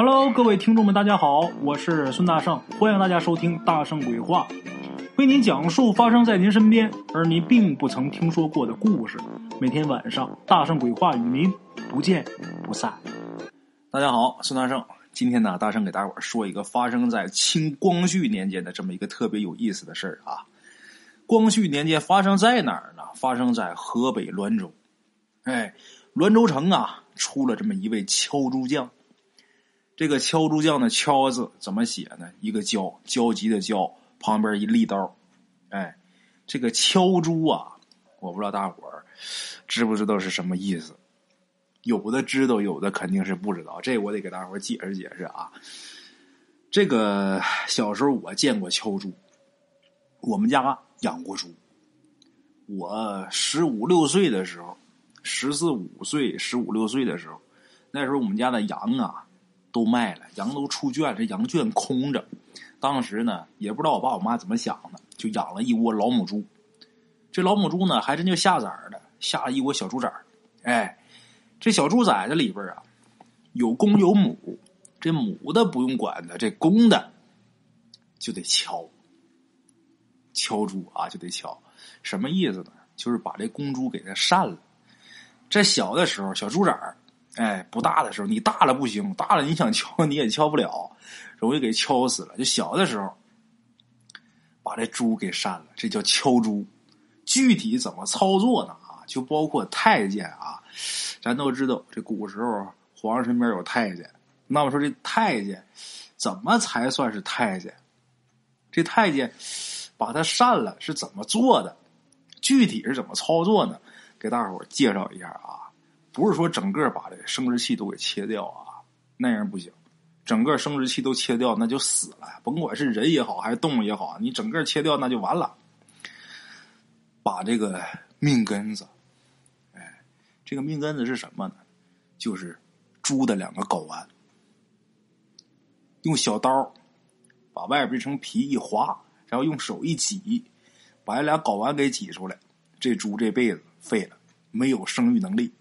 Hello，各位听众们，大家好，我是孙大圣，欢迎大家收听《大圣鬼话》，为您讲述发生在您身边而您并不曾听说过的故事。每天晚上，《大圣鬼话》与您不见不散。大家好，孙大圣，今天呢，大圣给大伙儿说一个发生在清光绪年间的这么一个特别有意思的事儿啊。光绪年间发生在哪儿呢？发生在河北滦州。哎，滦州城啊，出了这么一位敲竹匠。这个敲竹匠的“敲”字怎么写呢？一个“焦”，焦急的“焦”，旁边一立刀。哎，这个敲竹啊，我不知道大伙儿知不知道是什么意思。有的知道，有的肯定是不知道。这我得给大伙儿解释解释啊。这个小时候我见过敲竹，我们家养过猪。我十五六岁的时候，十四五岁、十五六岁的时候，那时候我们家的羊啊。都卖了，羊都出圈，这羊圈空着。当时呢，也不知道我爸我妈怎么想的，就养了一窝老母猪。这老母猪呢，还真就下崽儿了，下了一窝小猪崽儿。哎，这小猪崽子里边啊，有公有母。这母的不用管它，这公的就得敲。敲猪啊，就得敲。什么意思呢？就是把这公猪给它扇了。这小的时候，小猪崽儿。哎，不大的时候，你大了不行，大了你想敲你也敲不了，容易给敲死了。就小的时候，把这猪给扇了，这叫敲猪。具体怎么操作呢？啊，就包括太监啊，咱都知道，这古时候皇上身边有太监。那么说这太监怎么才算是太监？这太监把他扇了是怎么做的？具体是怎么操作呢？给大伙介绍一下啊。不是说整个把这生殖器都给切掉啊，那样不行。整个生殖器都切掉，那就死了。甭管是人也好，还是动物也好，你整个切掉那就完了。把这个命根子，哎，这个命根子是什么呢？就是猪的两个睾丸。用小刀把外边这层皮一划，然后用手一挤，把这俩睾丸给挤出来，这猪这辈子废了，没有生育能力。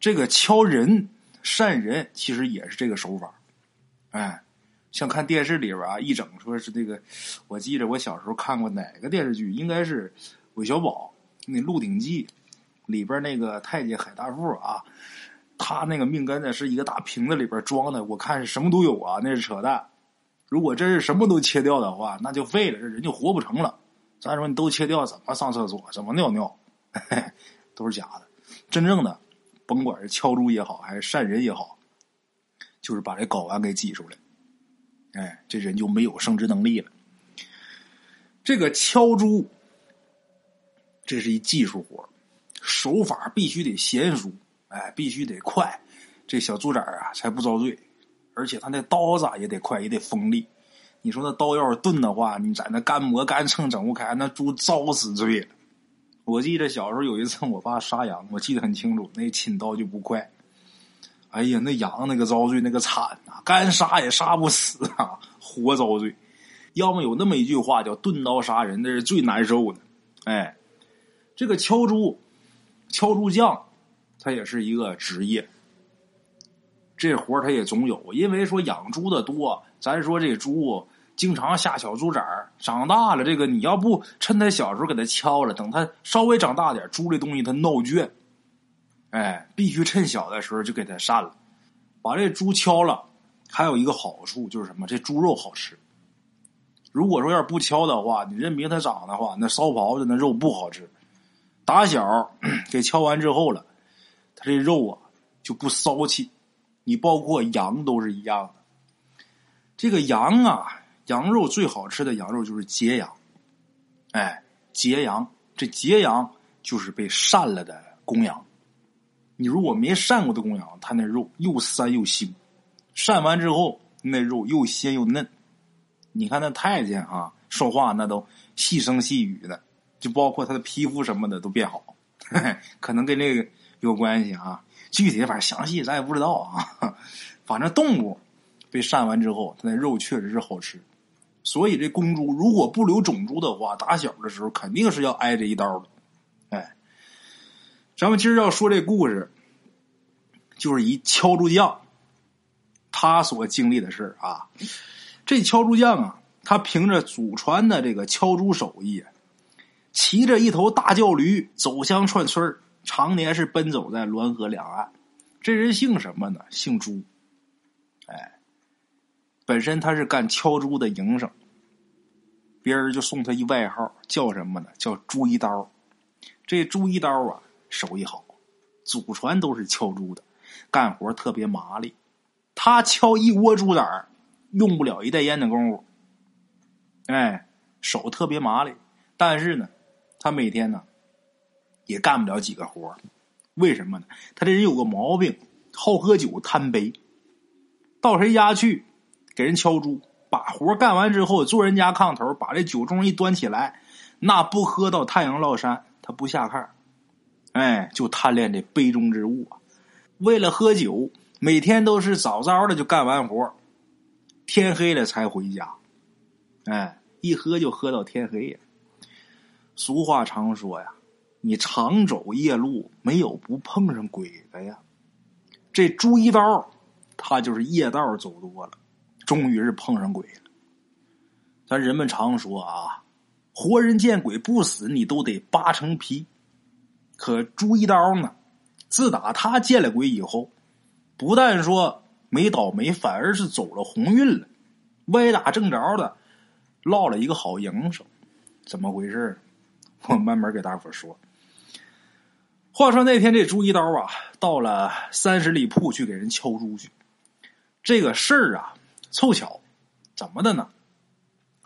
这个敲人、扇人，其实也是这个手法。哎，像看电视里边啊，一整说是这个，我记着我小时候看过哪个电视剧，应该是韦小宝那《鹿鼎记》里边那个太监海大富啊，他那个命根子是一个大瓶子里边装的，我看是什么都有啊，那是扯淡。如果真是什么都切掉的话，那就废了，这人就活不成了。咱说你都切掉，怎么上厕所？怎么尿尿？都是假的，真正的。甭管是敲猪也好，还是善人也好，就是把这睾丸给挤出来，哎，这人就没有生殖能力了。这个敲猪，这是一技术活手法必须得娴熟，哎，必须得快，这小猪崽啊才不遭罪。而且他那刀子也得快，也得锋利。你说那刀要是钝的话，你在那干磨干蹭整不开，那猪遭死罪了。我记得小时候有一次，我爸杀羊，我记得很清楚。那亲刀就不快，哎呀，那羊那个遭罪，那个惨呐，干杀也杀不死啊，活遭罪。要么有那么一句话叫“钝刀杀人”，那是最难受的。哎，这个敲猪、敲猪匠，他也是一个职业。这活他也总有，因为说养猪的多，咱说这猪。经常下小猪崽儿，长大了，这个你要不趁他小时候给他敲了，等他稍微长大点，猪这东西它闹倔，哎，必须趁小的时候就给他扇了，把这猪敲了。还有一个好处就是什么？这猪肉好吃。如果说要是不敲的话，你任凭它长的话，那烧狍子那肉不好吃。打小给敲完之后了，它这肉啊就不骚气。你包括羊都是一样的，这个羊啊。羊肉最好吃的羊肉就是揭羊，哎，揭羊，这揭羊就是被膻了的公羊。你如果没膻过的公羊，它那肉又膻又腥，膻完之后那肉又鲜又嫩。你看那太监啊，说话那都细声细语的，就包括他的皮肤什么的都变好，可能跟这个有关系啊。具体反正详细咱也不知道啊。反正动物被膻完之后，它那肉确实是好吃。所以这公猪如果不留种猪的话，打小的时候肯定是要挨这一刀的。哎，咱们今儿要说这故事，就是一敲猪匠，他所经历的事啊。这敲猪匠啊，他凭着祖传的这个敲猪手艺，骑着一头大叫驴走乡串村常年是奔走在滦河两岸。这人姓什么呢？姓朱。哎，本身他是干敲猪的营生，别人就送他一外号，叫什么呢？叫朱一刀。这朱一刀啊，手艺好，祖传都是敲猪的，干活特别麻利。他敲一窝竹子儿，用不了一袋烟的功夫。哎，手特别麻利，但是呢，他每天呢也干不了几个活为什么呢？他这人有个毛病，好喝酒，贪杯。到谁家去，给人敲猪，把活干完之后，坐人家炕头，把这酒盅一端起来，那不喝到太阳落山。他不下炕，哎，就贪恋这杯中之物啊！为了喝酒，每天都是早早的就干完活，天黑了才回家。哎，一喝就喝到天黑呀。俗话常说呀，你常走夜路，没有不碰上鬼的呀。这朱一刀，他就是夜道走多了，终于是碰上鬼了。咱人们常说啊。活人见鬼不死，你都得扒成皮。可朱一刀呢？自打他见了鬼以后，不但说没倒霉，反而是走了鸿运了。歪打正着的，落了一个好营生。怎么回事？我慢慢给大伙说。话说那天这朱一刀啊，到了三十里铺去给人敲猪去。这个事儿啊，凑巧，怎么的呢？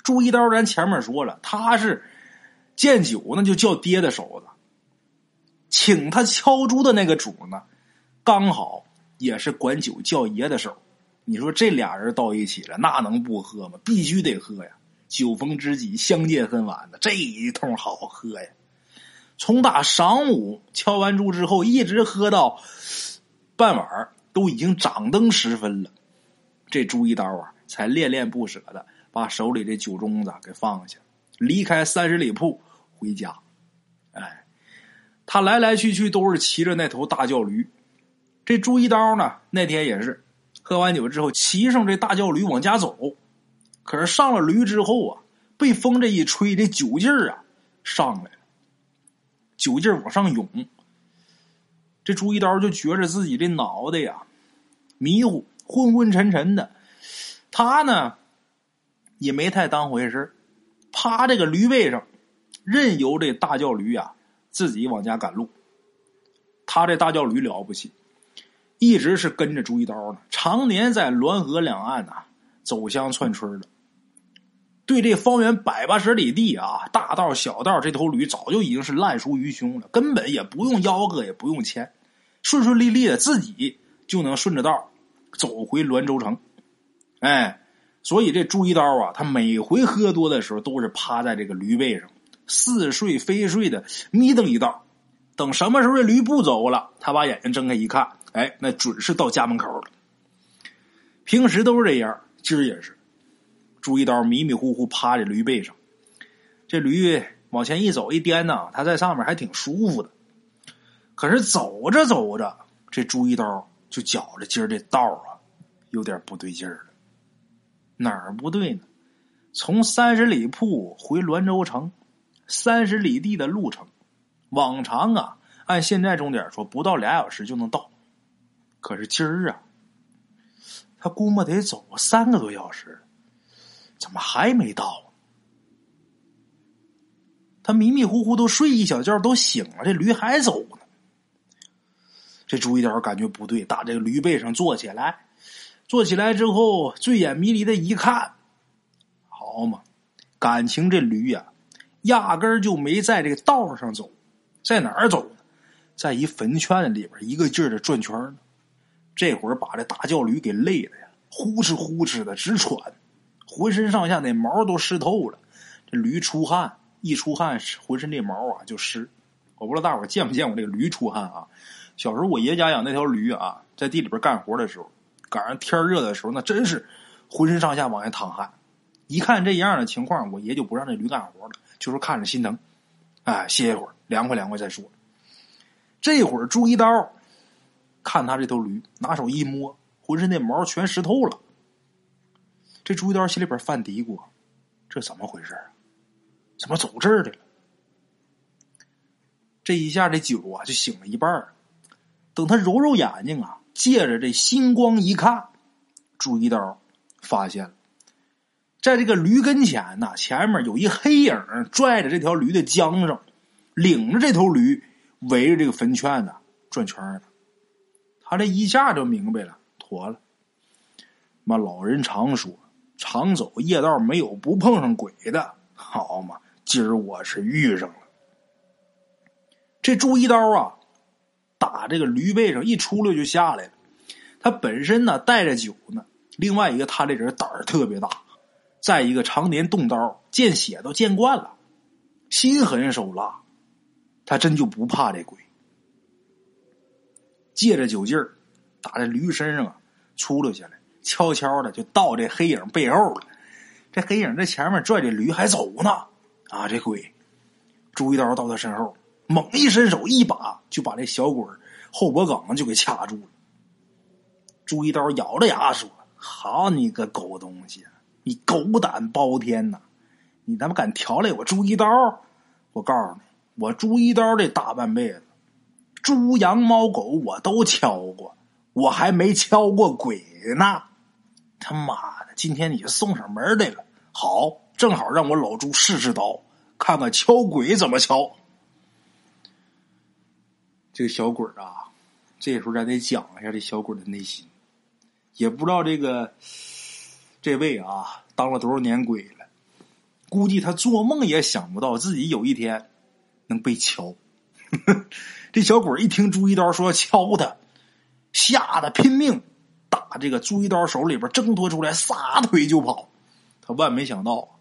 朱一刀，咱前面说了，他是见酒那就叫爹的手子，请他敲猪的那个主呢，刚好也是管酒叫爷的手。你说这俩人到一起了，那能不喝吗？必须得喝呀！酒逢知己，相见恨晚的，这一通好喝呀！从打晌午敲完猪之后，一直喝到傍晚，都已经掌灯时分了，这朱一刀啊，才恋恋不舍的。把手里的酒盅子给放下，离开三十里铺回家。哎，他来来去去都是骑着那头大叫驴。这朱一刀呢，那天也是喝完酒之后，骑上这大叫驴往家走。可是上了驴之后啊，被风这一吹，这酒劲儿啊上来了，酒劲儿往上涌。这朱一刀就觉着自己这脑袋呀迷糊、昏昏沉沉的。他呢？也没太当回事趴这个驴背上，任由这大叫驴啊自己往家赶路。他这大叫驴了不起，一直是跟着朱一刀呢，常年在滦河两岸呐走乡串村的。对这方圆百八十里地啊，大道小道，这头驴早就已经是烂熟于胸了，根本也不用吆喝，也不用牵，顺顺利利的自己就能顺着道走回滦州城。哎。所以这朱一刀啊，他每回喝多的时候，都是趴在这个驴背上，似睡非睡的眯瞪一道。等什么时候这驴不走了，他把眼睛睁开一看，哎，那准是到家门口了。平时都是这样，今儿也是。朱一刀迷迷糊糊趴在驴背上，这驴往前一走一颠呢，他在上面还挺舒服的。可是走着走着，这朱一刀就觉着今儿这道啊，有点不对劲儿了。哪儿不对呢？从三十里铺回滦州城，三十里地的路程，往常啊，按现在钟点说，不到俩小时就能到。可是今儿啊，他估摸得走三个多小时，怎么还没到？他迷迷糊糊都睡一小觉，都醒了，这驴还走。这朱一刀感觉不对，打这个驴背上坐起来。坐起来之后，醉眼迷离的一看，好嘛，感情这驴呀，压根儿就没在这个道上走，在哪儿走呢？在一坟圈里边，一个劲儿的转圈呢。这会儿把这大叫驴给累的呀，呼哧呼哧的直喘，浑身上下那毛都湿透了。这驴出汗，一出汗，浑身这毛啊就湿。我不知道大伙见没见过这个驴出汗啊？小时候我爷家养那条驴啊，在地里边干活的时候。赶上天热的时候，那真是浑身上下往下淌汗。一看这样的情况，我爷就不让这驴干活了，就说看着心疼，哎，歇一会儿，凉快凉快再说。这会儿朱一刀看他这头驴，拿手一摸，浑身的毛全湿透了。这朱一刀心里边犯嘀咕：这怎么回事啊？怎么走这儿的了？这一下这酒啊就醒了一半了等他揉揉眼睛啊，借着这星光一看，朱一刀发现，在这个驴跟前呢，前面有一黑影拽着这条驴的缰绳，领着这头驴围着这个坟圈呢转圈呢。他这一下就明白了，妥了。妈，老人常说，常走夜道没有不碰上鬼的，好嘛，今儿我是遇上了。这朱一刀啊，打这个驴背上一出溜就下来了。他本身呢带着酒呢，另外一个他这人胆儿特别大，再一个常年动刀，见血都见惯了，心狠手辣，他真就不怕这鬼。借着酒劲儿，打在驴身上啊，出溜下来，悄悄的就到这黑影背后了。这黑影在前面拽着驴还走呢，啊，这鬼！朱一刀到他身后。猛一伸手，一把就把这小鬼后脖梗就给掐住了。朱一刀咬着牙说：“好你个狗东西，你狗胆包天呐！你他妈敢调来我朱一刀？我告诉你，我朱一刀这大半辈子，猪羊猫狗我都敲过，我还没敲过鬼呢！他妈的，今天你送上门来了，好，正好让我老朱试试刀，看看敲鬼怎么敲。”这个小鬼啊，这时候咱得讲一下这小鬼的内心。也不知道这个这位啊当了多少年鬼了，估计他做梦也想不到自己有一天能被敲。这小鬼一听朱一刀说要敲他，吓得拼命打这个朱一刀手里边挣脱出来，撒腿就跑。他万没想到，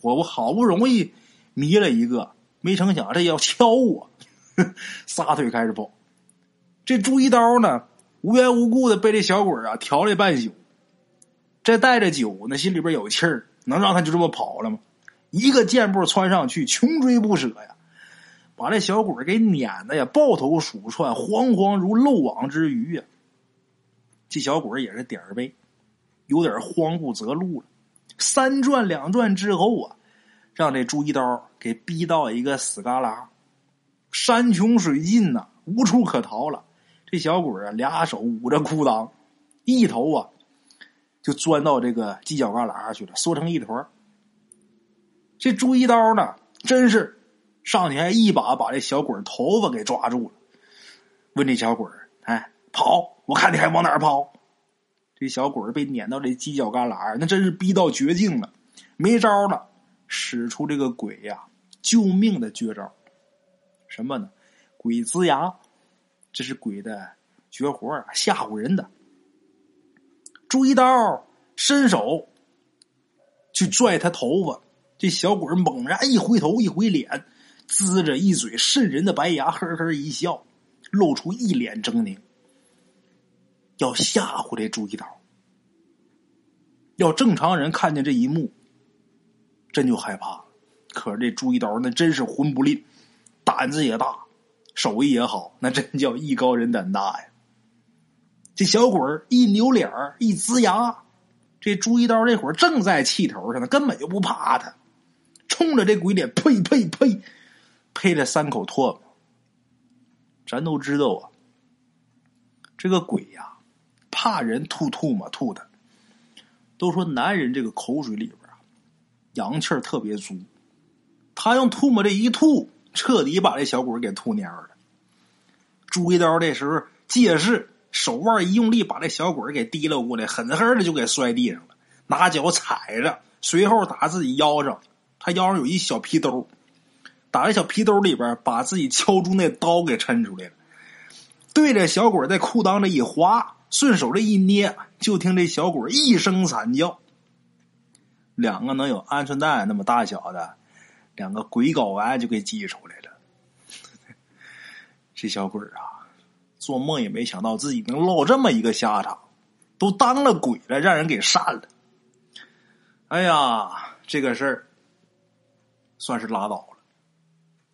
我我好不容易迷了一个，没成想这要敲我。撒腿开始跑，这朱一刀呢，无缘无故的被这小鬼啊调了半宿，这带着酒呢，心里边有气儿，能让他就这么跑了吗？一个箭步窜上去，穷追不舍呀，把这小鬼给撵的呀，抱头鼠窜，惶惶如漏网之鱼呀。这小鬼也是点儿背，有点慌不择路了。三转两转之后啊，让这朱一刀给逼到一个死旮旯。山穷水尽呐，无处可逃了。这小鬼啊，俩手捂着裤裆，一头啊就钻到这个犄角旮旯去了，缩成一团。这朱一刀呢，真是上前一把把这小鬼头发给抓住了，问这小鬼哎，跑！我看你还往哪儿跑？”这小鬼被撵到这犄角旮旯，那真是逼到绝境了，没招了，使出这个鬼呀救命的绝招。什么呢？鬼呲牙，这是鬼的绝活啊，吓唬人的。朱一刀伸手去拽他头发，这小鬼猛然一回头，一回脸，呲着一嘴渗人的白牙，呵呵一笑，露出一脸狰狞，要吓唬这朱一刀。要正常人看见这一幕，真就害怕了。可是这朱一刀那真是魂不吝。胆子也大，手艺也好，那真叫艺高人胆大呀！这小鬼儿一扭脸儿，一呲牙，这朱一刀这会儿正在气头上呢，根本就不怕他，冲着这鬼脸，呸呸呸，呸了三口唾沫。咱都知道啊，这个鬼呀，怕人吐吐沫吐的。都说男人这个口水里边啊，阳气儿特别足，他用吐沫这一吐。彻底把这小鬼给吐蔫了。朱一刀这时候借势，手腕一用力，把这小鬼给提溜过来，狠狠的就给摔地上了。拿脚踩着，随后打自己腰上，他腰上有一小皮兜，打在小皮兜里边，把自己敲出那刀给抻出来了，对着小鬼在裤裆里一划，顺手这一捏，就听这小鬼一声惨叫，两个能有鹌鹑蛋那么大小的。两个鬼睾丸就给挤出来了。这小鬼啊，做梦也没想到自己能落这么一个下场，都当了鬼了，让人给扇了。哎呀，这个事儿算是拉倒了。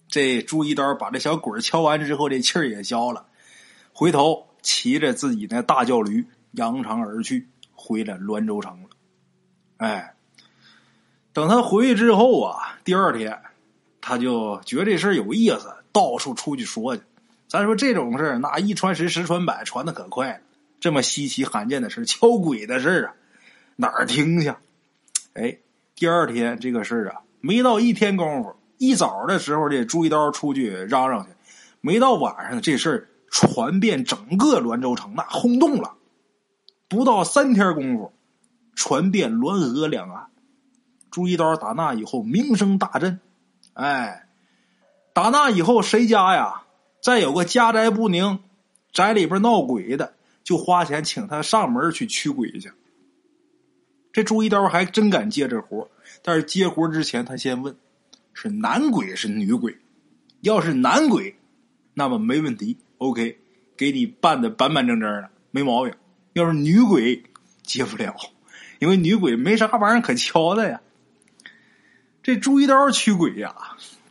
这朱一刀把这小鬼敲完之后，这气儿也消了，回头骑着自己那大轿驴扬长而去，回了滦州城了。哎，等他回去之后啊，第二天他就觉得这事儿有意思，到处出去说去。咱说这种事儿，那一传十，十传百，传的可快了。这么稀奇罕见的事敲鬼的事啊，哪儿听去？哎，第二天这个事儿啊，没到一天功夫，一早的时候这朱一刀出去嚷嚷去，没到晚上这事儿传遍整个滦州城，那轰动了。不到三天功夫，传遍滦河两岸。朱一刀打那以后名声大振，哎，打那以后谁家呀？再有个家宅不宁，宅里边闹鬼的，就花钱请他上门去驱鬼去。这朱一刀还真敢接这活但是接活之前，他先问：是男鬼是女鬼？要是男鬼，那么没问题，OK，给你办的板板正正的，没毛病。要是女鬼，接不了，因为女鬼没啥玩意儿可敲的呀。这朱一刀驱鬼呀。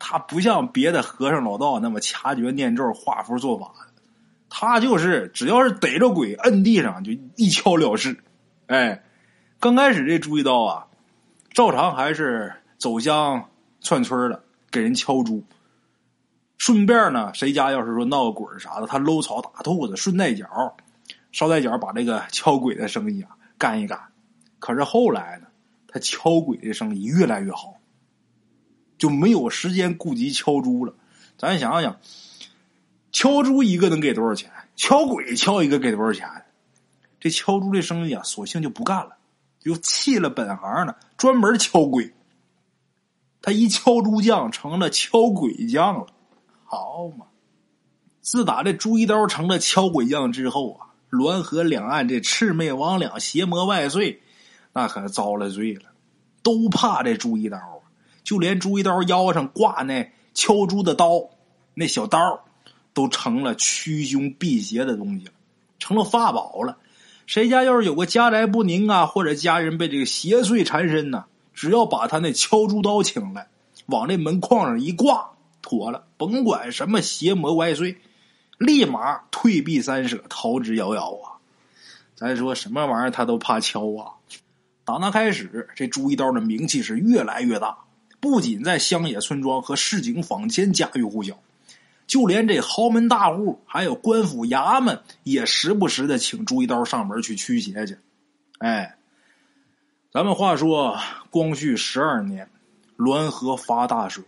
他不像别的和尚老道那么掐诀念咒、画符做法，他就是只要是逮着鬼，摁地上就一敲了事。哎，刚开始这朱一刀啊，照常还是走乡串村的，给人敲猪。顺便呢，谁家要是说闹个鬼啥的，他搂草打兔子，顺带脚捎带脚把这个敲鬼的生意啊干一干。可是后来呢，他敲鬼的生意越来越好。就没有时间顾及敲猪了。咱想想，敲猪一个能给多少钱？敲鬼敲一个给多少钱？这敲猪这生意啊，索性就不干了，就弃了本行了，专门敲鬼。他一敲猪匠成了敲鬼匠了，好嘛！自打这朱一刀成了敲鬼匠之后啊，滦河两岸这魑魅魍魉、邪魔外祟，那可遭了罪了，都怕这朱一刀。就连朱一刀腰上挂那敲猪的刀，那小刀，都成了驱凶辟邪的东西了，成了法宝了。谁家要是有个家宅不宁啊，或者家人被这个邪祟缠身呢，只要把他那敲猪刀请来，往这门框上一挂，妥了。甭管什么邪魔歪祟，立马退避三舍，逃之夭夭啊！咱说什么玩意儿，他都怕敲啊。打那开始，这朱一刀的名气是越来越大。不仅在乡野村庄和市井坊间家喻户晓，就连这豪门大户还有官府衙门也时不时的请朱一刀上门去驱邪去。哎，咱们话说，光绪十二年，滦河发大水，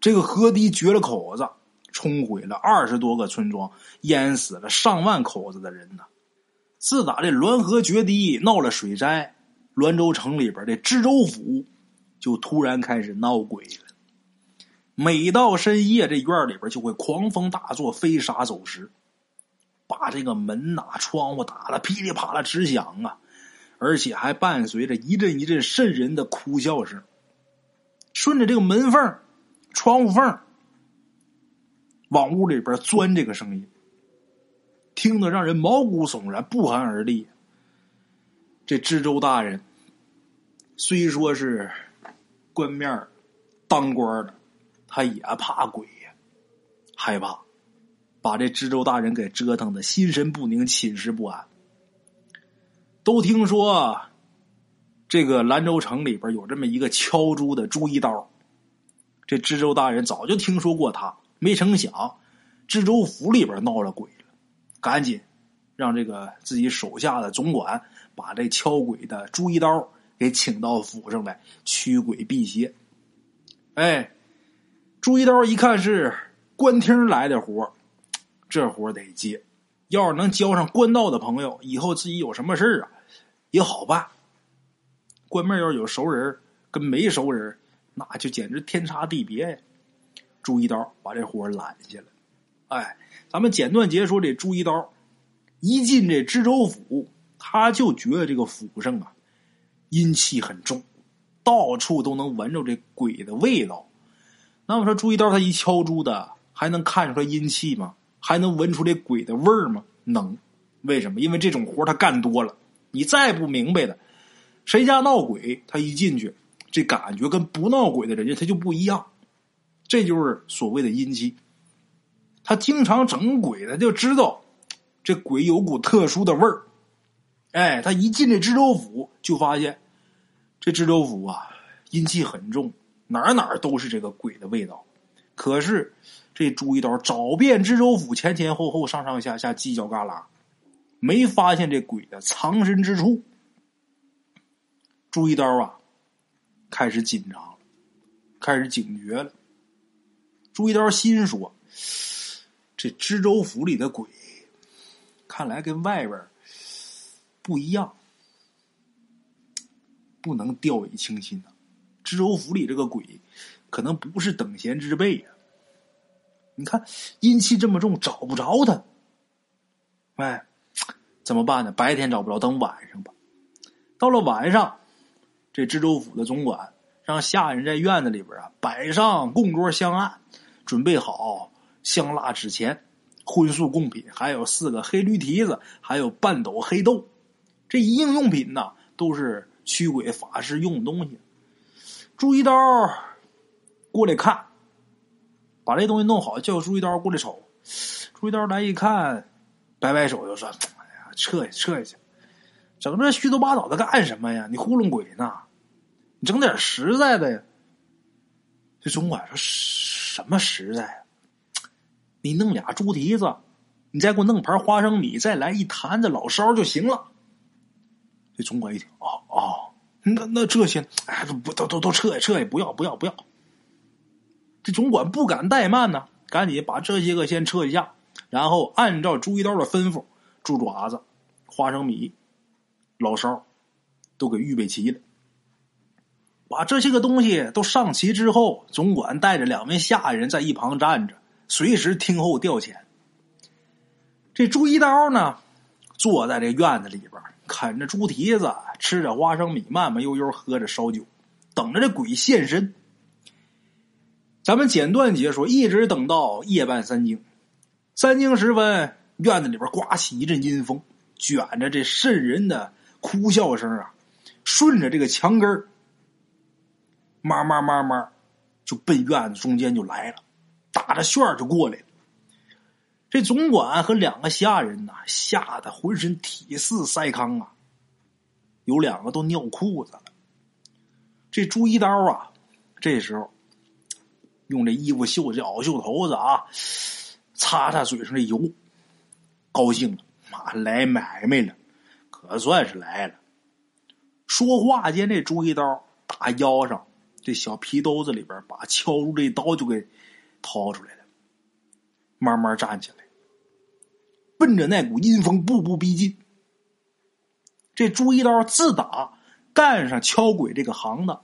这个河堤决了口子，冲毁了二十多个村庄，淹死了上万口子的人呢。自打这滦河决堤闹了水灾，滦州城里边的知州府。就突然开始闹鬼了。每到深夜，这院里边就会狂风大作，飞沙走石，把这个门呐、窗户打了噼里啪啦直响啊！而且还伴随着一阵一阵瘆人的哭笑声。顺着这个门缝、窗户缝往屋里边钻，这个声音听得让人毛骨悚然、不寒而栗。这知州大人虽说是。官面当官的，他也怕鬼呀，害怕，把这知州大人给折腾的心神不宁、寝食不安。都听说这个兰州城里边有这么一个敲猪的朱一刀，这知州大人早就听说过他，没成想知州府里边闹了鬼了，赶紧让这个自己手下的总管把这敲鬼的朱一刀。给请到府上来驱鬼辟邪，哎，朱一刀一看是官厅来的活这活得接。要是能交上官道的朋友，以后自己有什么事啊也好办。官面要有熟人跟没熟人，那就简直天差地别呀。朱一刀把这活揽下了。哎，咱们简短结束这朱一刀一进这知州府，他就觉得这个府上啊。阴气很重，到处都能闻着这鬼的味道。那么说，朱一刀他一敲猪的，还能看出来阴气吗？还能闻出这鬼的味儿吗？能。为什么？因为这种活他干多了。你再不明白的，谁家闹鬼，他一进去，这感觉跟不闹鬼的人家他就不一样。这就是所谓的阴气。他经常整鬼，他就知道这鬼有股特殊的味儿。哎，他一进这知州府，就发现这知州府啊阴气很重，哪哪都是这个鬼的味道。可是这朱一刀找遍知州府前前后后、上上下下、犄角旮旯，没发现这鬼的藏身之处。朱一刀啊，开始紧张了，开始警觉了。朱一刀心说：“这知州府里的鬼，看来跟外边不一样，不能掉以轻心呐。知州府里这个鬼，可能不是等闲之辈呀。你看阴气这么重，找不着他。哎，怎么办呢？白天找不着，等晚上吧。到了晚上，这知州府的总管让下人在院子里边啊摆上供桌香案，准备好香蜡纸钱、荤素贡品，还有四个黑驴蹄子，还有半斗黑豆。这一应用品呢，都是驱鬼法师用的东西。朱一刀过来看，把这东西弄好，叫朱一刀过来瞅。朱一刀来一看，摆摆手就说：“哎呀，撤下撤下去，整这虚头巴脑的干什么呀？你糊弄鬼呢？你整点实在的呀。”这总管说：“什么实在？你弄俩猪蹄子，你再给我弄盘花生米，再来一坛子老烧就行了。”这总管一听，哦哦，那那这些，哎，不都都都撤下撤下，不要不要不要。这总管不敢怠慢呢，赶紧把这些个先撤一下，然后按照朱一刀的吩咐，猪爪子、花生米、老烧都给预备齐了。把这些个东西都上齐之后，总管带着两位下人在一旁站着，随时听候调遣。这朱一刀呢，坐在这院子里边。啃着猪蹄子，吃着花生米，慢慢悠悠喝着烧酒，等着这鬼现身。咱们简短解说，一直等到夜半三更。三更时分，院子里边刮起一阵阴风，卷着这瘆人的哭笑声啊，顺着这个墙根儿，慢慢慢慢就奔院子中间就来了，打着旋儿就过来了。这总管和两个下人呐，吓得浑身体似筛糠啊，有两个都尿裤子了。这朱一刀啊，这时候用这衣服袖这袄袖头子啊，擦擦嘴上的油，高兴了，妈来买卖了，可算是来了。说话间，这朱一刀打腰上这小皮兜子里边，把敲入这刀就给掏出来了。慢慢站起来，奔着那股阴风步步逼近。这朱一刀自打干上敲鬼这个行当，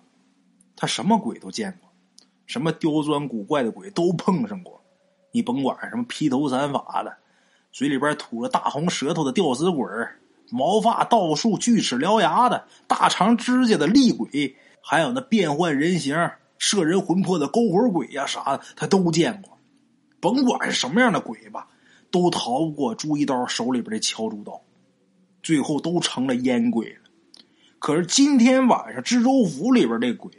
他什么鬼都见过，什么刁钻古怪的鬼都碰上过。你甭管什么披头散发的，嘴里边吐着大红舌头的吊死鬼毛发倒竖、锯齿獠牙的。大长指甲的厉鬼，还有那变换人形、摄人魂魄的勾魂鬼呀啥的，他都见过。甭管什么样的鬼吧，都逃不过朱一刀手里边的敲竹刀，最后都成了烟鬼了。可是今天晚上知州府里边这鬼，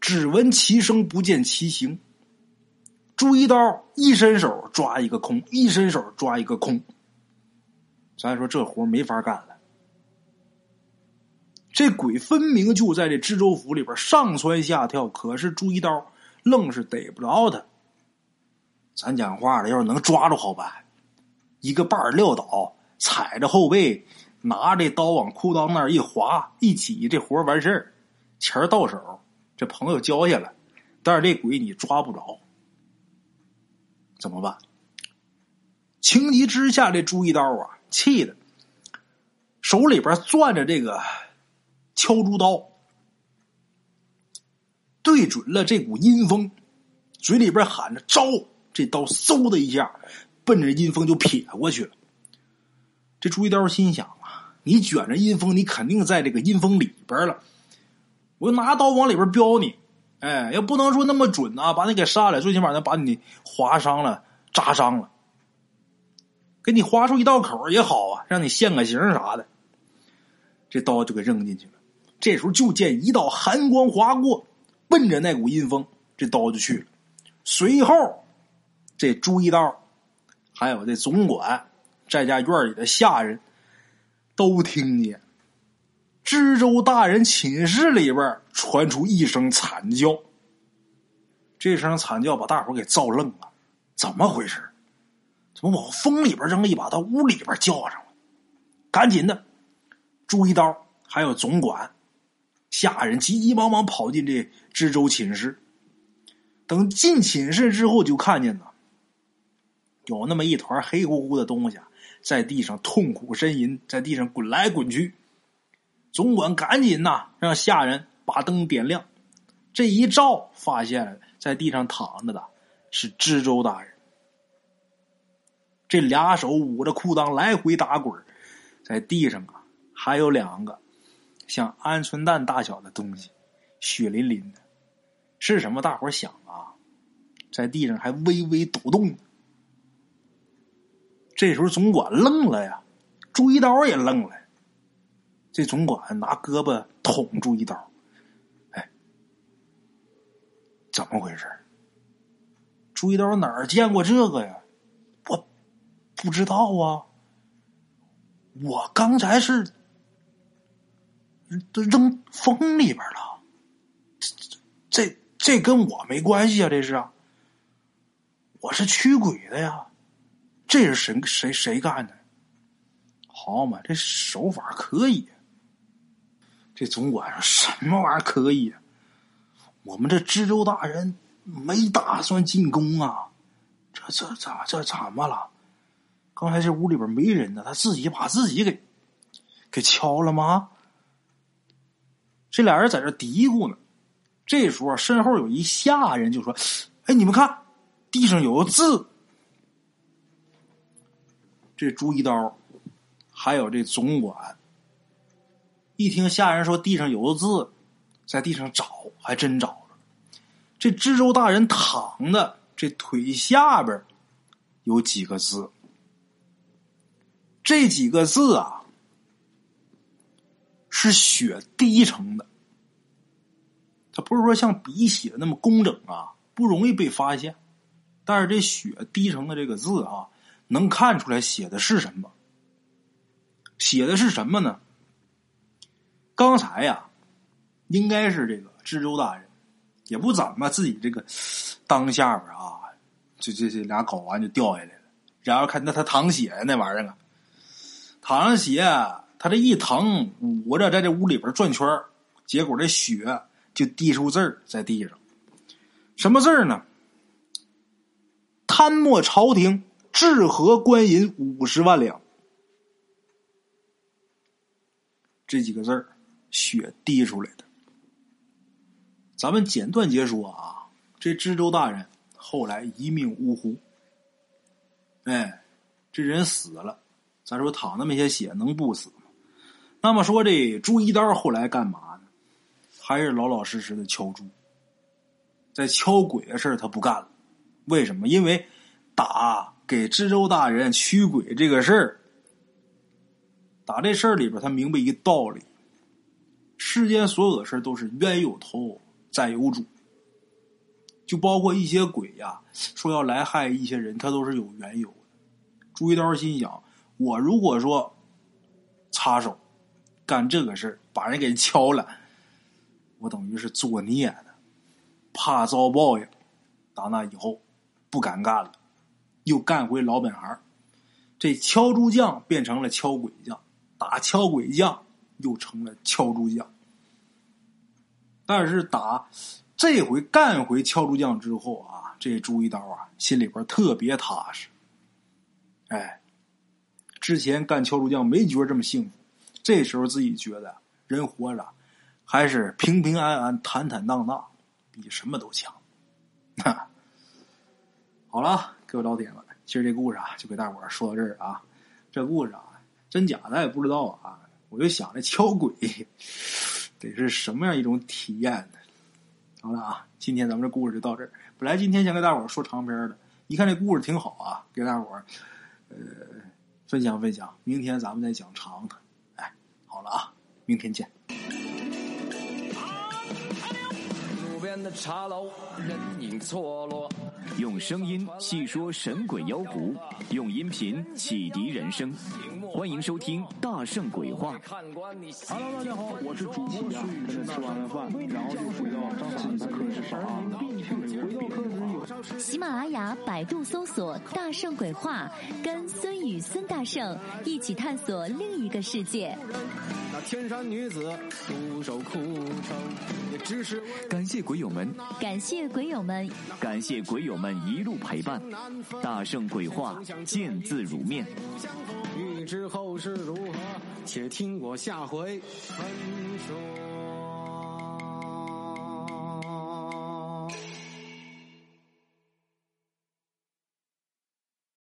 只闻其声不见其形。朱一刀一伸手抓一个空，一伸手抓一个空。咱说这活没法干了。这鬼分明就在这知州府里边上蹿下跳，可是朱一刀愣是逮不着他。咱讲话了，要是能抓住好办，一个半撂倒，踩着后背，拿这刀往裤裆那儿一划一挤，这活完事儿，钱到手，这朋友交下了。但是这鬼你抓不着，怎么办？情急之下，这朱一刀啊，气的手里边攥着这个敲竹刀，对准了这股阴风，嘴里边喊着招。这刀嗖的一下，奔着阴风就撇过去了。这朱一刀心想啊，你卷着阴风，你肯定在这个阴风里边了。我拿刀往里边飙你，哎，要不能说那么准啊，把你给杀了，最起码能把你划伤了、扎伤了，给你划出一道口也好啊，让你现个形啥的。这刀就给扔进去了。这时候就见一道寒光划过，奔着那股阴风，这刀就去了。随后。这朱一刀，还有这总管，在家院里的下人，都听见知州大人寝室里边传出一声惨叫。这声惨叫把大伙给照愣了，怎么回事？怎么往风里边扔一把，到屋里边叫上了？赶紧的，朱一刀还有总管下人急急忙忙跑进这知州寝室。等进寝室之后，就看见呢，有那么一团黑乎乎的东西在地上痛苦呻吟，在地上滚来滚去。总管赶紧呐，让下人把灯点亮。这一照，发现在地上躺着的是知州大人。这俩手捂着裤裆来回打滚，在地上啊还有两个像鹌鹑蛋大小的东西，血淋淋的。是什么？大伙想啊，在地上还微微抖动。这时候总管愣了呀，朱一刀也愣了。这总管拿胳膊捅朱一刀，哎，怎么回事？朱一刀哪儿见过这个呀？我不知道啊。我刚才是扔风里边了，这这这跟我没关系啊！这是啊，我是驱鬼的呀。这是谁谁谁干的？好嘛，这手法可以。这总管说什么玩意儿可以？我们这知州大人没打算进宫啊！这这咋这怎么了？刚才这屋里边没人呢，他自己把自己给给敲了吗？这俩人在这嘀咕呢。这时候身后有一下人就说：“哎，你们看，地上有个字。”这朱一刀，还有这总管，一听下人说地上有个字，在地上找，还真找着。这知州大人躺的这腿下边有几个字。这几个字啊，是血滴成的。它不是说像笔写的那么工整啊，不容易被发现。但是这血滴成的这个字啊，能看出来写的是什么？写的是什么呢？刚才呀，应该是这个知州大人，也不怎么自己这个当下边啊，这这这俩睾丸就掉下来了。然后看那他淌血那玩意儿啊。淌上血，他这一疼，捂着在这屋里边转圈结果这血就滴出字儿在地上。什么字儿呢？贪墨朝廷治河官银五十万两。这几个字儿，血滴出来的。咱们简短截说啊，这知州大人后来一命呜呼。哎，这人死了。咱说淌那么些血，能不死吗？那么说这朱一刀后来干嘛呢？还是老老实实的敲猪。在敲鬼的事他不干了。为什么？因为打给知州大人驱鬼这个事儿，打这事儿里边，他明白一个道理：世间所有的事都是冤有头，债有主。就包括一些鬼呀，说要来害一些人，他都是有缘由的。朱一刀心想。我如果说插手干这个事，把人给敲了，我等于是作孽的，怕遭报应。打那以后不敢干了，又干回老本行。这敲猪匠变成了敲鬼匠，打敲鬼匠又成了敲猪匠。但是打这回干回敲猪匠之后啊，这朱一刀啊，心里边特别踏实。哎。之前干敲猪匠没觉得这么幸福，这时候自己觉得人活着还是平平安安、坦坦荡荡，比什么都强。哈，好了，各位老铁们，今儿这故事啊，就给大伙儿说到这儿啊。这故事啊，真假咱也不知道啊。我就想着敲鬼得是什么样一种体验呢？好了啊，今天咱们这故事就到这儿。本来今天想给大伙儿说长篇的，一看这故事挺好啊，给大伙儿呃。分享分享，明天咱们再讲长的。哎，好了啊，明天见。茶楼，人影错落，用声音细说神鬼妖狐，用音频启迪人生。欢迎收听《大圣鬼话》。Hello，大家好，我是主播呀。跟着吃完了饭，然后就回到上次课是啥？回到课时有喜马拉雅、百度搜索“大圣鬼话”，跟孙宇、孙大圣一起探索另一个世界。那天山女子独守枯城，也只是感谢鬼友们，感谢鬼友们，感谢鬼友们一路陪伴。大圣鬼话，见字如面。知后事如何，且听我下回分说。